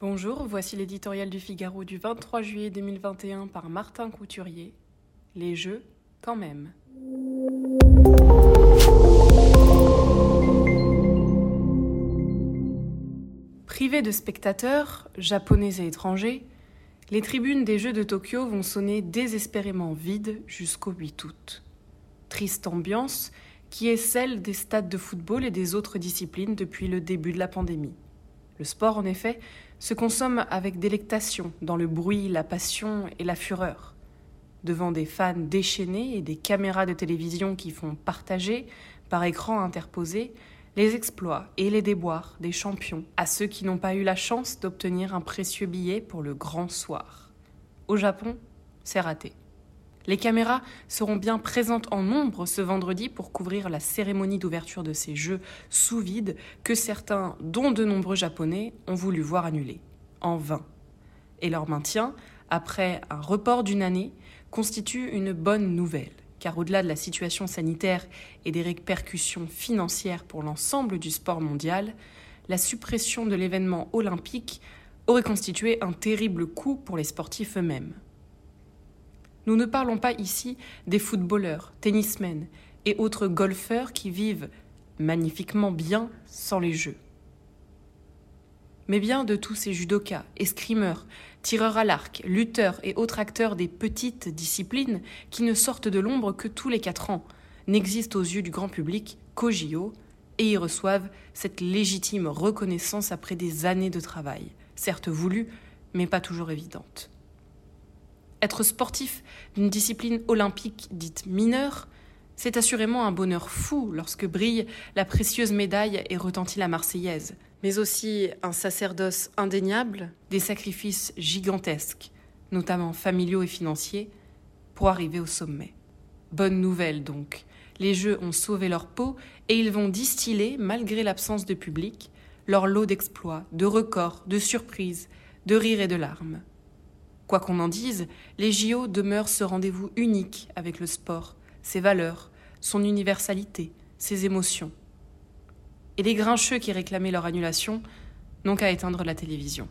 Bonjour, voici l'éditorial du Figaro du 23 juillet 2021 par Martin Couturier. Les jeux, quand même. Privés de spectateurs, japonais et étrangers, les tribunes des Jeux de Tokyo vont sonner désespérément vides jusqu'au 8 août. Triste ambiance qui est celle des stades de football et des autres disciplines depuis le début de la pandémie. Le sport, en effet, se consomme avec délectation dans le bruit, la passion et la fureur. Devant des fans déchaînés et des caméras de télévision qui font partager, par écran interposé, les exploits et les déboires des champions à ceux qui n'ont pas eu la chance d'obtenir un précieux billet pour le grand soir. Au Japon, c'est raté. Les caméras seront bien présentes en nombre ce vendredi pour couvrir la cérémonie d'ouverture de ces Jeux sous vide que certains, dont de nombreux Japonais, ont voulu voir annuler. En vain. Et leur maintien, après un report d'une année, constitue une bonne nouvelle, car au-delà de la situation sanitaire et des répercussions financières pour l'ensemble du sport mondial, la suppression de l'événement olympique aurait constitué un terrible coup pour les sportifs eux-mêmes. Nous ne parlons pas ici des footballeurs, tennismen et autres golfeurs qui vivent magnifiquement bien sans les jeux. Mais bien de tous ces judokas, escrimeurs, tireurs à l'arc, lutteurs et autres acteurs des petites disciplines qui ne sortent de l'ombre que tous les quatre ans, n'existent aux yeux du grand public qu'au JO et y reçoivent cette légitime reconnaissance après des années de travail, certes voulue, mais pas toujours évidente. Être sportif d'une discipline olympique dite mineure, c'est assurément un bonheur fou lorsque brille la précieuse médaille et retentit la Marseillaise, mais aussi un sacerdoce indéniable, des sacrifices gigantesques, notamment familiaux et financiers, pour arriver au sommet. Bonne nouvelle donc, les Jeux ont sauvé leur peau et ils vont distiller, malgré l'absence de public, leur lot d'exploits, de records, de surprises, de rires et de larmes. Quoi qu'on en dise, les JO demeurent ce rendez-vous unique avec le sport, ses valeurs, son universalité, ses émotions. Et les grincheux qui réclamaient leur annulation n'ont qu'à éteindre la télévision.